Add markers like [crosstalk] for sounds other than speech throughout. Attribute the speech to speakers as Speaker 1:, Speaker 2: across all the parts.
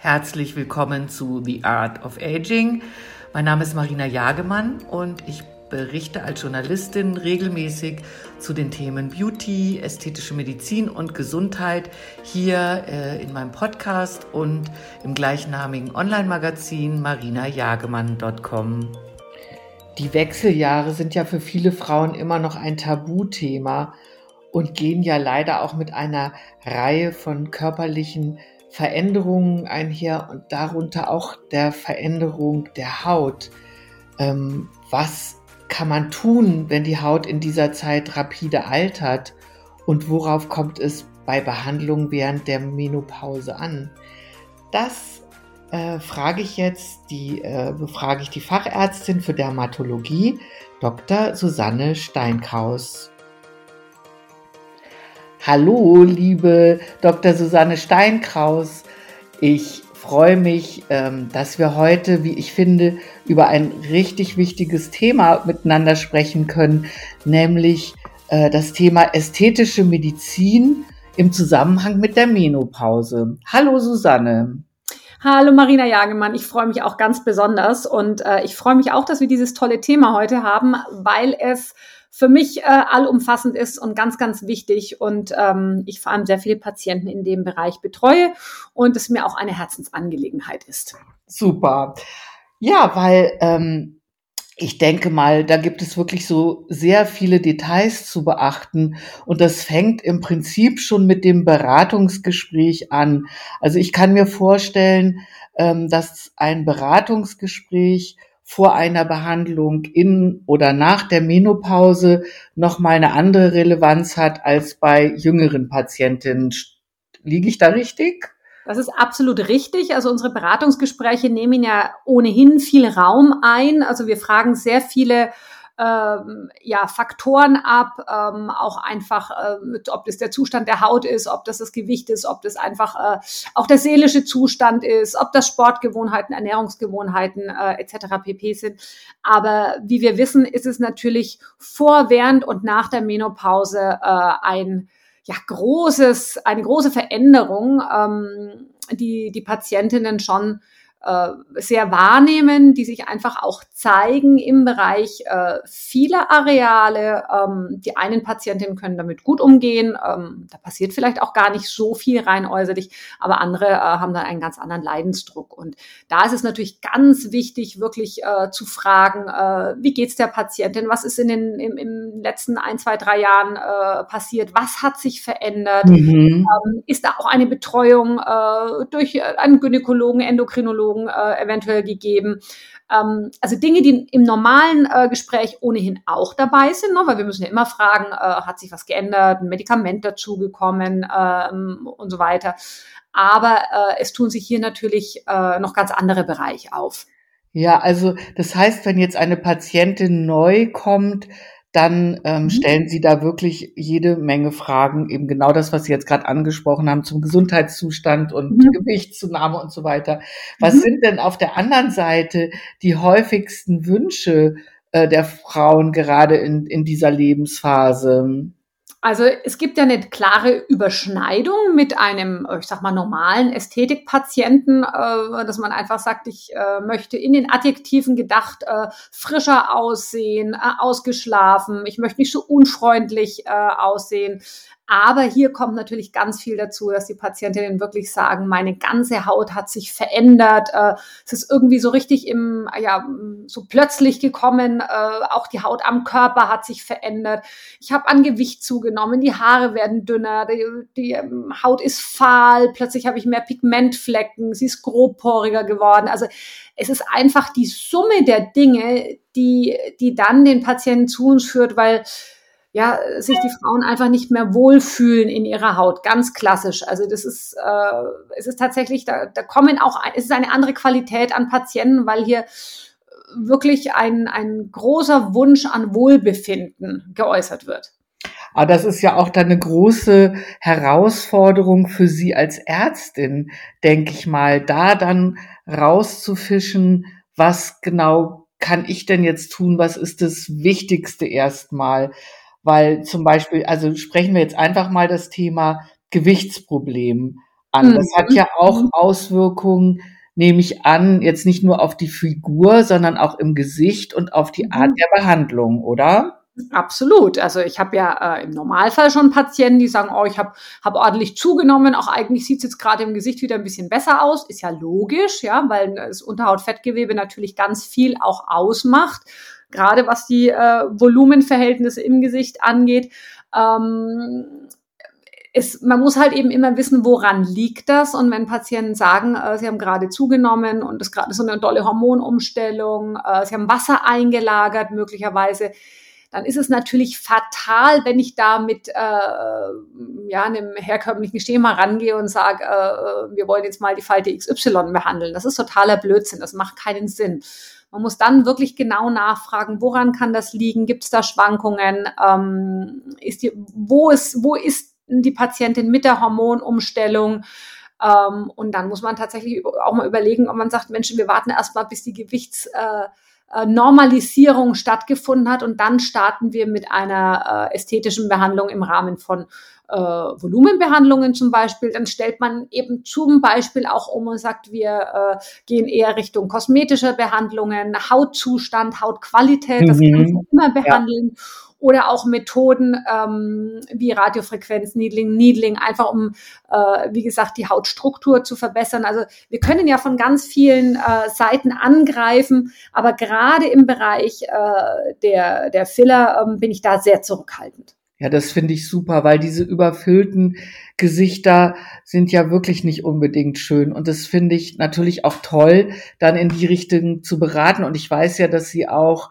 Speaker 1: Herzlich willkommen zu The Art of Aging. Mein Name ist Marina Jagemann und ich berichte als Journalistin regelmäßig zu den Themen Beauty, ästhetische Medizin und Gesundheit hier äh, in meinem Podcast und im gleichnamigen Online-Magazin marinajagemann.com. Die Wechseljahre sind ja für viele Frauen immer noch ein Tabuthema und gehen ja leider auch mit einer Reihe von körperlichen Veränderungen einher und darunter auch der Veränderung der Haut. Ähm, was kann man tun, wenn die Haut in dieser Zeit rapide altert? Und worauf kommt es bei Behandlung während der Menopause an? Das äh, frage ich jetzt, die, äh, befrage ich die Fachärztin für Dermatologie, Dr. Susanne Steinkraus. Hallo, liebe Dr. Susanne Steinkraus. Ich freue mich, ähm, dass wir heute, wie ich finde, über ein richtig wichtiges Thema miteinander sprechen können, nämlich äh, das Thema ästhetische Medizin im Zusammenhang mit der Menopause. Hallo, Susanne.
Speaker 2: Hallo Marina Jagemann, ich freue mich auch ganz besonders und äh, ich freue mich auch, dass wir dieses tolle Thema heute haben, weil es für mich äh, allumfassend ist und ganz, ganz wichtig und ähm, ich vor allem sehr viele Patienten in dem Bereich betreue und es mir auch eine Herzensangelegenheit ist.
Speaker 1: Super. Ja, weil ähm, ich denke mal, da gibt es wirklich so sehr viele Details zu beachten und das fängt im Prinzip schon mit dem Beratungsgespräch an. Also ich kann mir vorstellen, ähm, dass ein Beratungsgespräch vor einer Behandlung in oder nach der Menopause noch mal eine andere Relevanz hat als bei jüngeren Patientinnen. Liege ich da richtig?
Speaker 2: Das ist absolut richtig. Also unsere Beratungsgespräche nehmen ja ohnehin viel Raum ein. Also wir fragen sehr viele ähm, ja, Faktoren ab, ähm, auch einfach, äh, ob das der Zustand der Haut ist, ob das das Gewicht ist, ob das einfach äh, auch der seelische Zustand ist, ob das Sportgewohnheiten, Ernährungsgewohnheiten äh, etc. pp sind. Aber wie wir wissen, ist es natürlich vor, während und nach der Menopause äh, ein ja, großes, eine große Veränderung, ähm, die die Patientinnen schon sehr wahrnehmen, die sich einfach auch zeigen im Bereich äh, vieler Areale. Ähm, die einen Patientinnen können damit gut umgehen, ähm, da passiert vielleicht auch gar nicht so viel rein äußerlich, aber andere äh, haben dann einen ganz anderen Leidensdruck. Und da ist es natürlich ganz wichtig, wirklich äh, zu fragen, äh, wie geht's der Patientin, was ist in den im, im letzten ein, zwei, drei Jahren äh, passiert, was hat sich verändert, mhm. ähm, ist da auch eine Betreuung äh, durch einen Gynäkologen, Endokrinologen, Psychologen äh, eventuell gegeben. Ähm, also Dinge, die im normalen äh, Gespräch ohnehin auch dabei sind, ne? weil wir müssen ja immer fragen, äh, hat sich was geändert, ein Medikament dazugekommen ähm, und so weiter. Aber äh, es tun sich hier natürlich äh, noch ganz andere Bereiche auf.
Speaker 1: Ja, also das heißt, wenn jetzt eine Patientin neu kommt, dann ähm, mhm. stellen Sie da wirklich jede Menge Fragen, eben genau das, was Sie jetzt gerade angesprochen haben, zum Gesundheitszustand und mhm. Gewichtszunahme und so weiter. Was mhm. sind denn auf der anderen Seite die häufigsten Wünsche äh, der Frauen gerade in, in dieser Lebensphase?
Speaker 2: Also es gibt ja eine klare Überschneidung mit einem, ich sag mal, normalen Ästhetikpatienten, äh, dass man einfach sagt, ich äh, möchte in den Adjektiven gedacht äh, frischer aussehen, äh, ausgeschlafen, ich möchte nicht so unfreundlich äh, aussehen. Aber hier kommt natürlich ganz viel dazu, dass die Patientinnen wirklich sagen, meine ganze Haut hat sich verändert. Äh, es ist irgendwie so richtig im, ja, so plötzlich gekommen. Äh, auch die Haut am Körper hat sich verändert. Ich habe an Gewicht zugenommen. Die Haare werden dünner. Die, die ähm, Haut ist fahl. Plötzlich habe ich mehr Pigmentflecken. Sie ist grobporiger geworden. Also es ist einfach die Summe der Dinge, die, die dann den Patienten zu uns führt, weil ja, sich die Frauen einfach nicht mehr wohlfühlen in ihrer Haut. Ganz klassisch. Also das ist, äh, es ist tatsächlich, da, da kommen auch, es ist eine andere Qualität an Patienten, weil hier wirklich ein, ein großer Wunsch an Wohlbefinden geäußert wird.
Speaker 1: Aber das ist ja auch dann eine große Herausforderung für Sie als Ärztin, denke ich mal, da dann rauszufischen, was genau kann ich denn jetzt tun? Was ist das Wichtigste erstmal? Weil zum Beispiel, also sprechen wir jetzt einfach mal das Thema Gewichtsproblem an. Das hat ja auch mhm. Auswirkungen, nehme ich an, jetzt nicht nur auf die Figur, sondern auch im Gesicht und auf die Art mhm. der Behandlung, oder?
Speaker 2: Absolut. Also ich habe ja äh, im Normalfall schon Patienten, die sagen, oh, ich habe hab ordentlich zugenommen, auch eigentlich sieht es jetzt gerade im Gesicht wieder ein bisschen besser aus. Ist ja logisch, ja, weil das Unterhautfettgewebe natürlich ganz viel auch ausmacht, gerade was die äh, Volumenverhältnisse im Gesicht angeht. Ähm, ist, man muss halt eben immer wissen, woran liegt das. Und wenn Patienten sagen, äh, sie haben gerade zugenommen und es gerade so eine tolle Hormonumstellung, äh, sie haben Wasser eingelagert möglicherweise, dann ist es natürlich fatal, wenn ich da mit äh, ja, einem herkömmlichen Schema rangehe und sage, äh, wir wollen jetzt mal die Falte XY behandeln. Das ist totaler Blödsinn, das macht keinen Sinn. Man muss dann wirklich genau nachfragen, woran kann das liegen? Gibt es da Schwankungen? Ähm, ist die, wo, ist, wo ist die Patientin mit der Hormonumstellung? Ähm, und dann muss man tatsächlich auch mal überlegen, ob man sagt, Menschen, wir warten erst mal, bis die Gewichts... Äh, Normalisierung stattgefunden hat und dann starten wir mit einer äh, ästhetischen Behandlung im Rahmen von äh, Volumenbehandlungen zum Beispiel. Dann stellt man eben zum Beispiel auch um und sagt, wir äh, gehen eher Richtung kosmetischer Behandlungen, Hautzustand, Hautqualität, das mhm. kann man immer behandeln. Ja oder auch Methoden ähm, wie Radiofrequenz, Needling, Needling, einfach um, äh, wie gesagt, die Hautstruktur zu verbessern. Also wir können ja von ganz vielen äh, Seiten angreifen, aber gerade im Bereich äh, der, der Filler ähm, bin ich da sehr zurückhaltend.
Speaker 1: Ja, das finde ich super, weil diese überfüllten Gesichter sind ja wirklich nicht unbedingt schön. Und das finde ich natürlich auch toll, dann in die Richtung zu beraten. Und ich weiß ja, dass Sie auch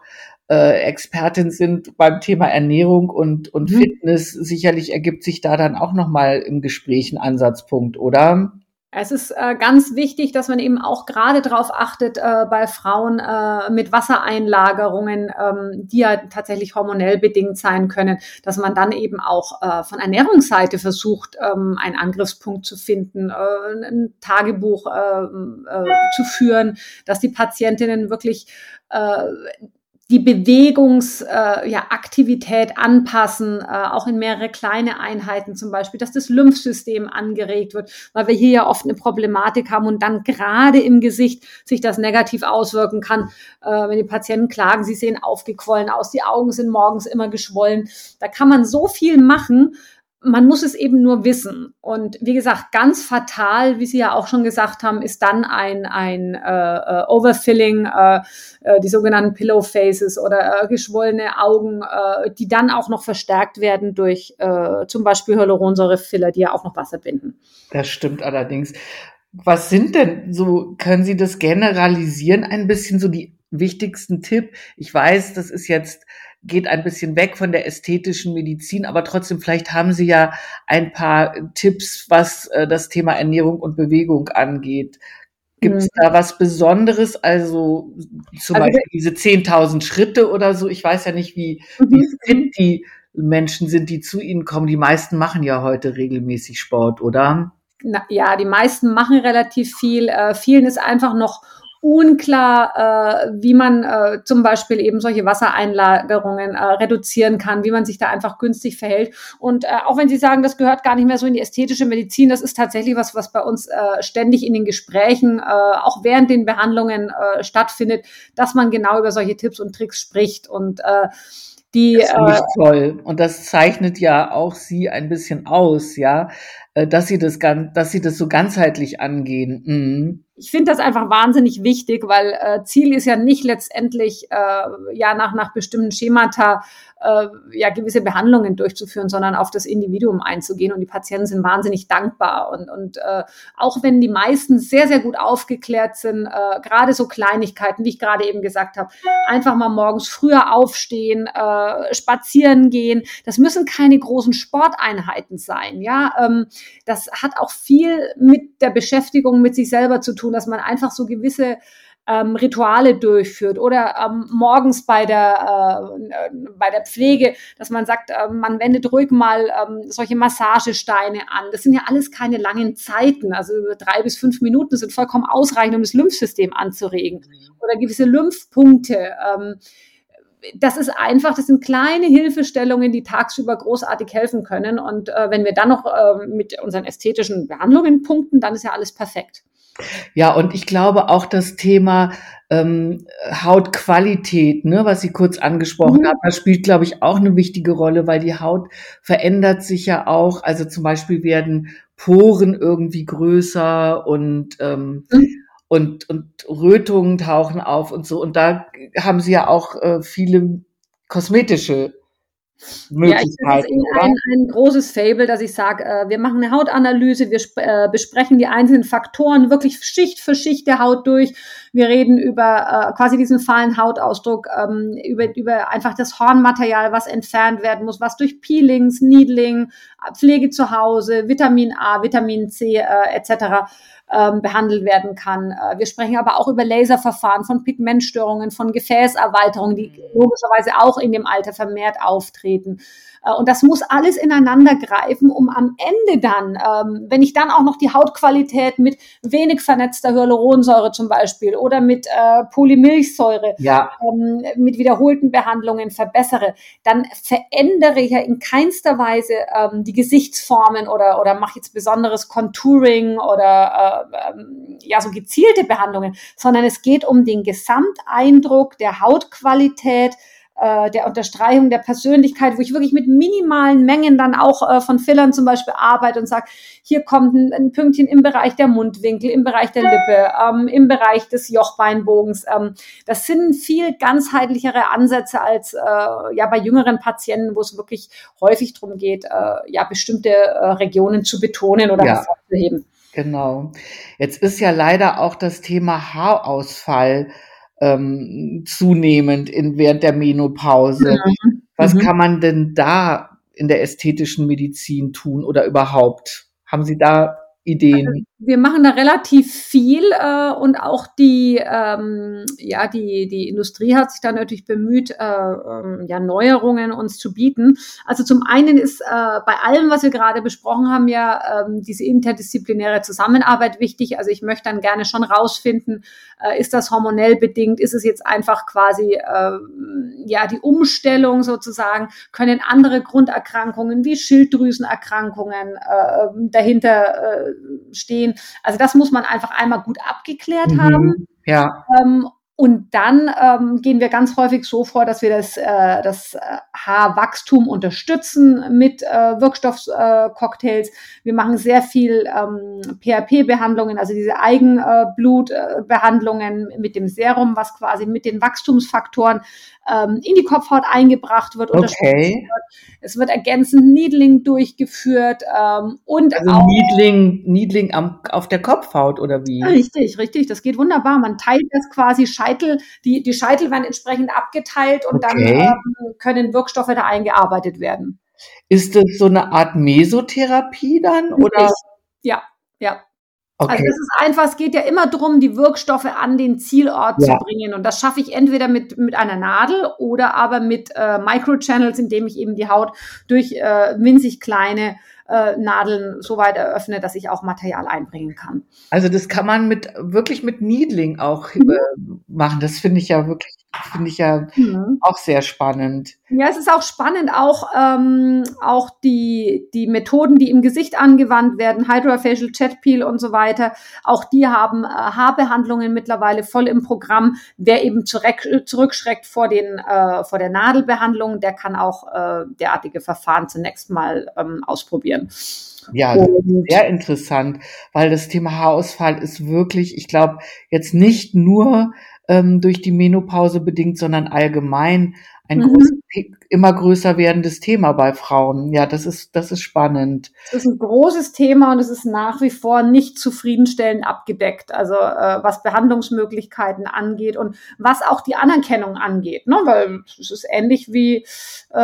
Speaker 1: äh, Expertin sind beim Thema Ernährung und, und mhm. Fitness. Sicherlich ergibt sich da dann auch nochmal im Gespräch ein Ansatzpunkt, oder?
Speaker 2: Es ist äh, ganz wichtig, dass man eben auch gerade darauf achtet äh, bei Frauen äh, mit Wassereinlagerungen, ähm, die ja tatsächlich hormonell bedingt sein können, dass man dann eben auch äh, von Ernährungsseite versucht, ähm, einen Angriffspunkt zu finden, äh, ein Tagebuch äh, äh, zu führen, dass die Patientinnen wirklich die Bewegungsaktivität äh, ja, anpassen, äh, auch in mehrere kleine Einheiten zum Beispiel, dass das Lymphsystem angeregt wird, weil wir hier ja oft eine Problematik haben und dann gerade im Gesicht sich das negativ auswirken kann, äh, wenn die Patienten klagen, sie sehen aufgequollen aus, die Augen sind morgens immer geschwollen. Da kann man so viel machen, man muss es eben nur wissen. Und wie gesagt, ganz fatal, wie Sie ja auch schon gesagt haben, ist dann ein, ein äh, äh Overfilling, äh, äh, die sogenannten Pillow Faces oder äh, geschwollene Augen, äh, die dann auch noch verstärkt werden durch äh, zum Beispiel Hyaluronsäurefiller, die ja auch noch Wasser binden.
Speaker 1: Das stimmt allerdings. Was sind denn so, können Sie das generalisieren, ein bisschen so die wichtigsten Tipp? Ich weiß, das ist jetzt geht ein bisschen weg von der ästhetischen Medizin, aber trotzdem, vielleicht haben Sie ja ein paar Tipps, was äh, das Thema Ernährung und Bewegung angeht. Gibt es mhm. da was Besonderes? Also zum also, Beispiel diese 10.000 Schritte oder so. Ich weiß ja nicht, wie, mhm. wie fit die Menschen sind, die zu Ihnen kommen. Die meisten machen ja heute regelmäßig Sport, oder?
Speaker 2: Na, ja, die meisten machen relativ viel. Äh, vielen ist einfach noch unklar, äh, wie man äh, zum Beispiel eben solche Wassereinlagerungen äh, reduzieren kann, wie man sich da einfach günstig verhält. Und äh, auch wenn Sie sagen, das gehört gar nicht mehr so in die ästhetische Medizin, das ist tatsächlich was, was bei uns äh, ständig in den Gesprächen, äh, auch während den Behandlungen äh, stattfindet, dass man genau über solche Tipps und Tricks spricht und äh, die,
Speaker 1: das finde ich äh, toll. Und das zeichnet ja auch Sie ein bisschen aus, ja, äh, dass Sie das, dass Sie das so ganzheitlich angehen. Mhm
Speaker 2: ich finde das einfach wahnsinnig wichtig, weil äh, Ziel ist ja nicht letztendlich äh, ja nach nach bestimmten Schemata äh, ja gewisse Behandlungen durchzuführen, sondern auf das Individuum einzugehen. Und die Patienten sind wahnsinnig dankbar. Und, und äh, auch wenn die meisten sehr, sehr gut aufgeklärt sind, äh, gerade so Kleinigkeiten, wie ich gerade eben gesagt habe, einfach mal morgens früher aufstehen, äh, spazieren gehen. Das müssen keine großen Sporteinheiten sein. Ja, ähm, das hat auch viel mit der Beschäftigung mit sich selber zu tun tun, dass man einfach so gewisse ähm, Rituale durchführt oder ähm, morgens bei der, äh, bei der Pflege, dass man sagt, äh, man wendet ruhig mal ähm, solche Massagesteine an. Das sind ja alles keine langen Zeiten, also drei bis fünf Minuten sind vollkommen ausreichend, um das Lymphsystem anzuregen oder gewisse Lymphpunkte. Ähm, das ist einfach, das sind kleine Hilfestellungen, die tagsüber großartig helfen können. Und äh, wenn wir dann noch äh, mit unseren ästhetischen Behandlungen punkten, dann ist ja alles perfekt.
Speaker 1: Ja, und ich glaube auch das Thema ähm, Hautqualität, ne, was Sie kurz angesprochen mhm. haben, das spielt, glaube ich, auch eine wichtige Rolle, weil die Haut verändert sich ja auch. Also zum Beispiel werden Poren irgendwie größer und ähm, mhm. und und Rötungen tauchen auf und so. Und da haben Sie ja auch äh, viele kosmetische.
Speaker 2: Ja, ich ein, ein, großes Fable, dass ich sage, äh, wir machen eine Hautanalyse, wir äh, besprechen die einzelnen Faktoren wirklich Schicht für Schicht der Haut durch. Wir reden über äh, quasi diesen fahlen Hautausdruck, ähm, über, über einfach das Hornmaterial, was entfernt werden muss, was durch Peelings, Needling, Pflege zu Hause, Vitamin A, Vitamin C äh, etc ähm, behandelt werden kann. Äh, wir sprechen aber auch über Laserverfahren von Pigmentstörungen, von Gefäßerweiterungen, die mhm. logischerweise auch in dem Alter vermehrt auftreten. Äh, und das muss alles ineinander greifen, um am Ende dann, ähm, wenn ich dann auch noch die Hautqualität mit wenig vernetzter Hyaluronsäure zum Beispiel oder mit äh, Polymilchsäure, ja. ähm, mit wiederholten Behandlungen verbessere, dann verändere ich ja in keinster Weise ähm, die Gesichtsformen oder, oder mache jetzt besonderes Contouring oder äh, ähm, ja so gezielte Behandlungen, sondern es geht um den Gesamteindruck der Hautqualität, äh, der Unterstreichung der Persönlichkeit, wo ich wirklich mit minimalen Mengen dann auch äh, von Fillern zum Beispiel arbeite und sage, hier kommt ein, ein, Pünktchen im Bereich der Mundwinkel, im Bereich der Lippe, ähm, im Bereich des Jochbeinbogens. Ähm, das sind viel ganzheitlichere Ansätze als äh, ja bei jüngeren Patienten, wo es wirklich häufig darum geht, äh, ja bestimmte äh, Regionen zu betonen oder ja. hervorzuheben.
Speaker 1: Genau. Jetzt ist ja leider auch das Thema Haarausfall ähm, zunehmend in, während der Menopause. Mhm. Was mhm. kann man denn da in der ästhetischen Medizin tun oder überhaupt? Haben Sie da Ideen? Also
Speaker 2: wir machen da relativ viel äh, und auch die, ähm, ja, die, die Industrie hat sich da natürlich bemüht, äh, ähm, ja, Neuerungen uns zu bieten. Also zum einen ist äh, bei allem, was wir gerade besprochen haben, ja ähm, diese interdisziplinäre Zusammenarbeit wichtig. Also ich möchte dann gerne schon rausfinden, äh, ist das hormonell bedingt? Ist es jetzt einfach quasi äh, ja die Umstellung sozusagen? Können andere Grunderkrankungen wie Schilddrüsenerkrankungen dahinter stehen? Also das muss man einfach einmal gut abgeklärt mhm. haben.
Speaker 1: Ja.
Speaker 2: Ähm, und dann ähm, gehen wir ganz häufig so vor, dass wir das, äh, das äh, Haarwachstum unterstützen mit äh, Wirkstoffcocktails. Äh, wir machen sehr viel ähm, PHP-Behandlungen, also diese Eigenblutbehandlungen mit dem Serum, was quasi mit den Wachstumsfaktoren ähm, in die Kopfhaut eingebracht wird,
Speaker 1: okay.
Speaker 2: wird. Es wird ergänzend Needling durchgeführt ähm, und
Speaker 1: also auch Needling, Needling am, auf der Kopfhaut oder wie?
Speaker 2: Richtig, richtig. Das geht wunderbar. Man teilt das quasi Scheitel, die, die Scheitel werden entsprechend abgeteilt und okay. dann ähm, können Wirkstoffe da eingearbeitet werden.
Speaker 1: Ist das so eine Art Mesotherapie dann? Oder?
Speaker 2: Ja, ja. Also okay. Also es ist einfach, es geht ja immer darum, die Wirkstoffe an den Zielort ja. zu bringen. Und das schaffe ich entweder mit, mit einer Nadel oder aber mit äh, Microchannels, indem ich eben die Haut durch äh, winzig kleine äh, Nadeln so weit eröffne, dass ich auch Material einbringen kann.
Speaker 1: Also das kann man mit wirklich mit Needling auch mhm. äh, machen. Das finde ich ja wirklich Finde ich ja mhm. auch sehr spannend.
Speaker 2: Ja, es ist auch spannend, auch, ähm, auch die, die Methoden, die im Gesicht angewandt werden, Hydrofacial Chat Peel und so weiter, auch die haben äh, Haarbehandlungen mittlerweile voll im Programm. Wer eben zurück, zurückschreckt vor, den, äh, vor der Nadelbehandlung, der kann auch äh, derartige Verfahren zunächst mal ähm, ausprobieren.
Speaker 1: Ja, sehr interessant, weil das Thema Haarausfall ist wirklich, ich glaube, jetzt nicht nur ähm, durch die Menopause bedingt, sondern allgemein ein mhm. groß, immer größer werdendes Thema bei Frauen. Ja, das ist, das ist spannend.
Speaker 2: Das ist ein großes Thema und es ist nach wie vor nicht zufriedenstellend abgedeckt. Also äh, was Behandlungsmöglichkeiten angeht und was auch die Anerkennung angeht. Ne? Weil es ist ähnlich wie, äh,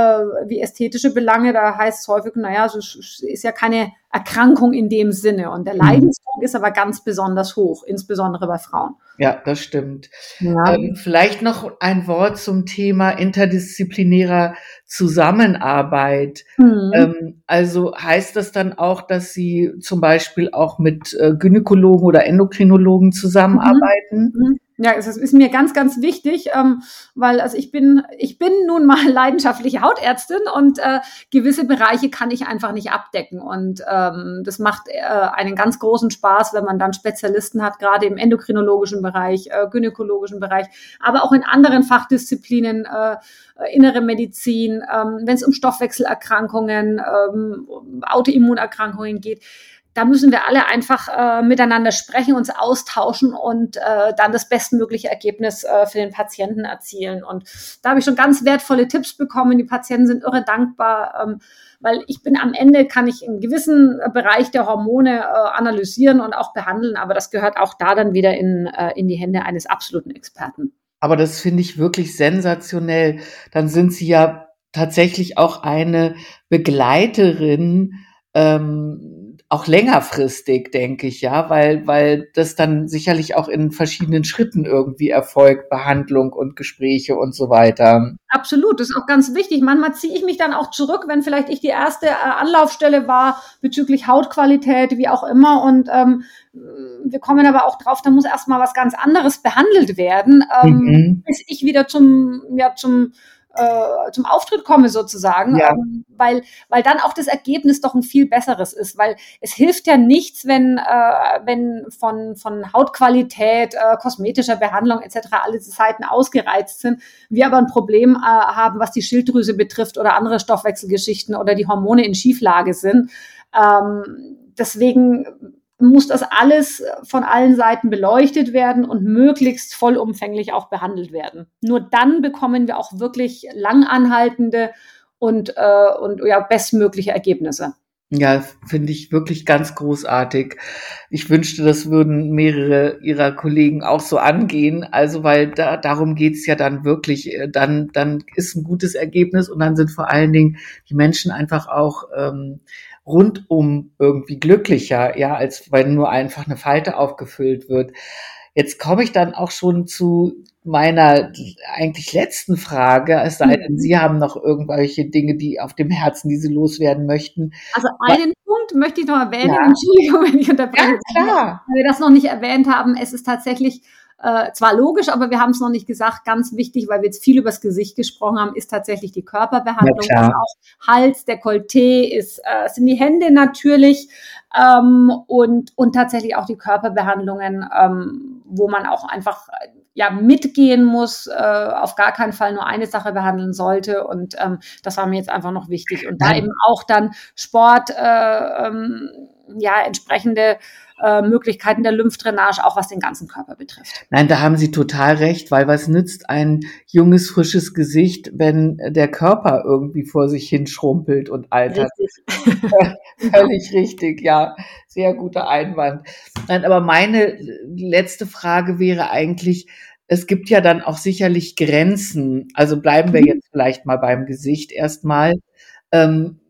Speaker 2: wie ästhetische Belange. Da heißt es häufig, naja, es ist ja keine Erkrankung in dem Sinne. Und der mhm. Leidensdruck ist aber ganz besonders hoch, insbesondere bei Frauen.
Speaker 1: Ja, das stimmt. Ja. Ähm, vielleicht noch ein Wort zum Thema interdisziplinärer Zusammenarbeit. Mhm. Ähm, also heißt das dann auch, dass Sie zum Beispiel auch mit äh, Gynäkologen oder Endokrinologen zusammenarbeiten? Mhm.
Speaker 2: Ja, es ist mir ganz, ganz wichtig, ähm, weil also ich bin, ich bin nun mal [laughs] leidenschaftliche Hautärztin und äh, gewisse Bereiche kann ich einfach nicht abdecken. Und ähm, das macht äh, einen ganz großen Spaß, wenn man dann Spezialisten hat, gerade im endokrinologischen Bereich, äh, gynäkologischen Bereich, aber auch in anderen Fachdisziplinen, äh, innere Medizin, ähm, wenn es um Stoffwechselerkrankungen, ähm, Autoimmunerkrankungen geht da müssen wir alle einfach äh, miteinander sprechen, uns austauschen und äh, dann das bestmögliche Ergebnis äh, für den Patienten erzielen. Und da habe ich schon ganz wertvolle Tipps bekommen. Die Patienten sind irre dankbar, ähm, weil ich bin am Ende, kann ich einen gewissen Bereich der Hormone äh, analysieren und auch behandeln, aber das gehört auch da dann wieder in, äh, in die Hände eines absoluten Experten.
Speaker 1: Aber das finde ich wirklich sensationell. Dann sind Sie ja tatsächlich auch eine Begleiterin ähm, auch längerfristig, denke ich, ja, weil, weil das dann sicherlich auch in verschiedenen Schritten irgendwie erfolgt, Behandlung und Gespräche und so weiter.
Speaker 2: Absolut, das ist auch ganz wichtig. Manchmal ziehe ich mich dann auch zurück, wenn vielleicht ich die erste äh, Anlaufstelle war bezüglich Hautqualität, wie auch immer. Und ähm, wir kommen aber auch drauf, da muss erstmal was ganz anderes behandelt werden, ähm, mhm. bis ich wieder zum, ja, zum äh, zum Auftritt komme sozusagen, ja. ähm, weil, weil dann auch das Ergebnis doch ein viel besseres ist, weil es hilft ja nichts, wenn, äh, wenn von, von Hautqualität, äh, kosmetischer Behandlung etc. alle Seiten ausgereizt sind, wir aber ein Problem äh, haben, was die Schilddrüse betrifft oder andere Stoffwechselgeschichten oder die Hormone in Schieflage sind. Ähm, deswegen muss das alles von allen Seiten beleuchtet werden und möglichst vollumfänglich auch behandelt werden. Nur dann bekommen wir auch wirklich langanhaltende und, äh, und ja, bestmögliche Ergebnisse.
Speaker 1: Ja, finde ich wirklich ganz großartig. Ich wünschte, das würden mehrere ihrer Kollegen auch so angehen. Also, weil da, darum geht's ja dann wirklich. Äh, dann, dann ist ein gutes Ergebnis und dann sind vor allen Dingen die Menschen einfach auch ähm, rundum irgendwie glücklicher, ja, als wenn nur einfach eine Falte aufgefüllt wird. Jetzt komme ich dann auch schon zu meiner eigentlich letzten Frage, es sei denn, mhm. Sie haben noch irgendwelche Dinge, die auf dem Herzen, die Sie loswerden möchten.
Speaker 2: Also einen Was? Punkt möchte ich noch erwähnen, ja. Entschuldigung, wenn ich unterbreche. Ja, klar. Weil wir das noch nicht erwähnt haben, es ist tatsächlich äh, zwar logisch, aber wir haben es noch nicht gesagt. Ganz wichtig, weil wir jetzt viel übers Gesicht gesprochen haben, ist tatsächlich die Körperbehandlung. Ja, auch Hals, Dekolleté, ist, äh, sind die Hände natürlich ähm, und, und tatsächlich auch die Körperbehandlungen, ähm, wo man auch einfach ja mitgehen muss, äh, auf gar keinen Fall nur eine Sache behandeln sollte. Und ähm, das war mir jetzt einfach noch wichtig. Und da eben auch dann Sport, äh, ähm, ja, entsprechende äh, Möglichkeiten der Lymphdrainage, auch was den ganzen Körper betrifft.
Speaker 1: Nein, da haben Sie total recht, weil was nützt ein junges, frisches Gesicht, wenn der Körper irgendwie vor sich hin schrumpelt und altert? Richtig. [laughs] Völlig richtig, ja. Sehr guter Einwand. Nein, aber meine letzte Frage wäre eigentlich, es gibt ja dann auch sicherlich Grenzen. Also bleiben wir mhm. jetzt vielleicht mal beim Gesicht erstmal. Ähm,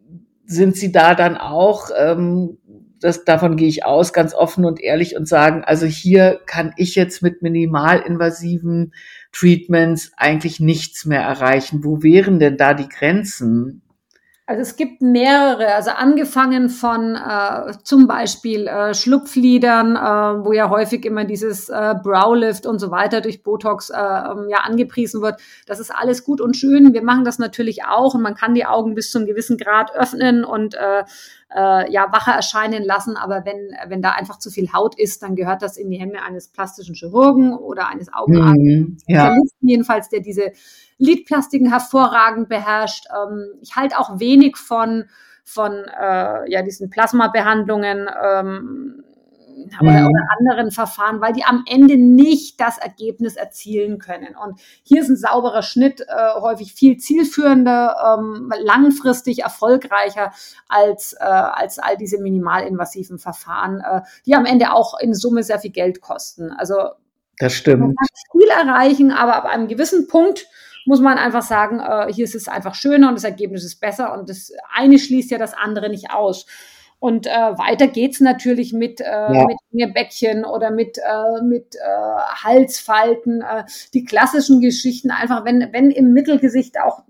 Speaker 1: sind Sie da dann auch ähm, das, davon gehe ich aus, ganz offen und ehrlich und sagen, also hier kann ich jetzt mit minimalinvasiven Treatments eigentlich nichts mehr erreichen. Wo wären denn da die Grenzen?
Speaker 2: Also es gibt mehrere, also angefangen von äh, zum Beispiel äh, Schlupflidern, äh, wo ja häufig immer dieses äh, Browlift und so weiter durch Botox äh, ähm, ja angepriesen wird. Das ist alles gut und schön. Wir machen das natürlich auch und man kann die Augen bis zu einem gewissen Grad öffnen und äh, äh, ja wacher erscheinen lassen. Aber wenn wenn da einfach zu viel Haut ist, dann gehört das in die Hände eines plastischen Chirurgen oder eines Augenarztes, mhm, ja. jedenfalls, der diese Lidplastiken hervorragend beherrscht. Ähm, ich halte auch wenig von, von äh, ja, diesen Plasmabehandlungen ähm, oder, mhm. oder anderen Verfahren, weil die am Ende nicht das Ergebnis erzielen können. Und hier ist ein sauberer Schnitt äh, häufig viel zielführender, ähm, langfristig erfolgreicher als, äh, als all diese minimalinvasiven Verfahren, äh, die am Ende auch in Summe sehr viel Geld kosten. Also
Speaker 1: das stimmt. Man
Speaker 2: kann viel erreichen, aber ab einem gewissen Punkt muss man einfach sagen, äh, hier ist es einfach schöner und das Ergebnis ist besser und das eine schließt ja das andere nicht aus. Und äh, weiter geht's natürlich mit, äh, ja. mit Bäckchen oder mit, äh, mit äh, Halsfalten, äh, die klassischen Geschichten, einfach wenn, wenn im Mittelgesicht auch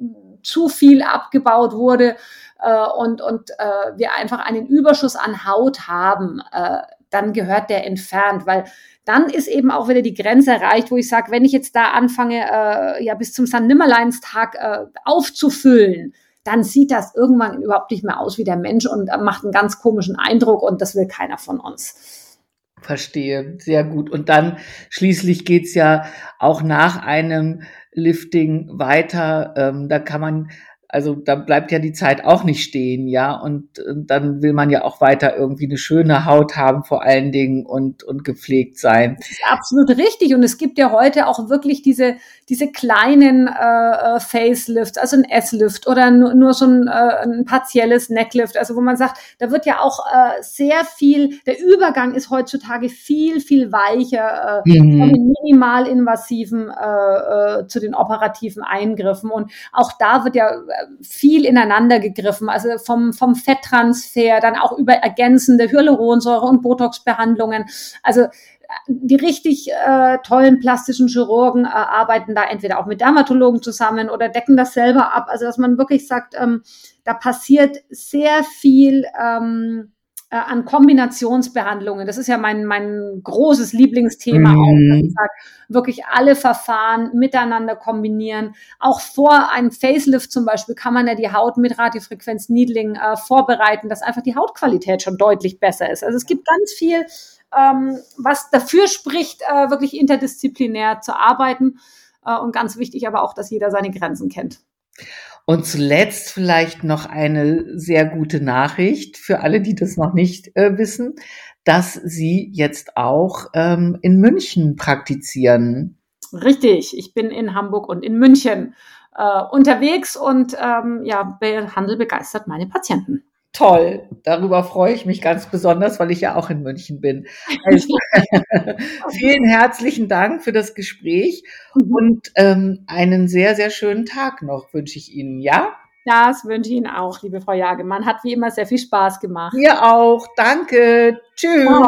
Speaker 2: zu viel abgebaut wurde äh, und, und äh, wir einfach einen Überschuss an Haut haben, äh, dann gehört der entfernt, weil dann ist eben auch wieder die Grenze erreicht, wo ich sage, wenn ich jetzt da anfange, äh, ja bis zum St. Nimmerleinstag äh, aufzufüllen, dann sieht das irgendwann überhaupt nicht mehr aus wie der Mensch und äh, macht einen ganz komischen Eindruck und das will keiner von uns.
Speaker 1: Verstehe, sehr gut. Und dann schließlich geht's ja auch nach einem Lifting weiter. Ähm, da kann man also da bleibt ja die Zeit auch nicht stehen, ja. Und, und, dann will man ja auch weiter irgendwie eine schöne Haut haben, vor allen Dingen und, und gepflegt sein.
Speaker 2: Das ist absolut richtig. Und es gibt ja heute auch wirklich diese, diese kleinen äh, äh Facelifts, also ein S-Lift oder nur, nur so ein, äh, ein partielles Necklift, also wo man sagt, da wird ja auch äh, sehr viel, der Übergang ist heutzutage viel, viel weicher äh, mhm. von den minimalinvasiven äh, äh, zu den operativen Eingriffen. Und auch da wird ja viel ineinander gegriffen, also vom, vom Fetttransfer, dann auch über ergänzende Hyaluronsäure und Botox-Behandlungen. Also äh, die richtig äh, tollen plastischen Chirurgen äh, arbeiten da entweder auch mit Dermatologen zusammen oder decken das selber ab. Also dass man wirklich sagt, ähm, da passiert sehr viel ähm, äh, an Kombinationsbehandlungen. Das ist ja mein, mein großes Lieblingsthema mhm. auch. Dass ich sage, wirklich alle Verfahren miteinander kombinieren. Auch vor einem Facelift zum Beispiel kann man ja die Haut mit Radiofrequenz Needling äh, vorbereiten, dass einfach die Hautqualität schon deutlich besser ist. Also es gibt ganz viel, ähm, was dafür spricht, äh, wirklich interdisziplinär zu arbeiten. Äh, und ganz wichtig aber auch, dass jeder seine Grenzen kennt.
Speaker 1: Und zuletzt vielleicht noch eine sehr gute Nachricht für alle, die das noch nicht äh, wissen, dass Sie jetzt auch ähm, in München praktizieren.
Speaker 2: Richtig, ich bin in Hamburg und in München äh, unterwegs und ähm, ja, behandle begeistert meine Patienten
Speaker 1: toll. Darüber freue ich mich ganz besonders, weil ich ja auch in München bin. Also, [laughs] vielen herzlichen Dank für das Gespräch mhm. und ähm, einen sehr, sehr schönen Tag noch wünsche ich Ihnen, ja?
Speaker 2: Das wünsche ich Ihnen auch, liebe Frau Jagemann. Hat wie immer sehr viel Spaß gemacht.
Speaker 1: Mir auch. Danke. Tschüss. Ciao.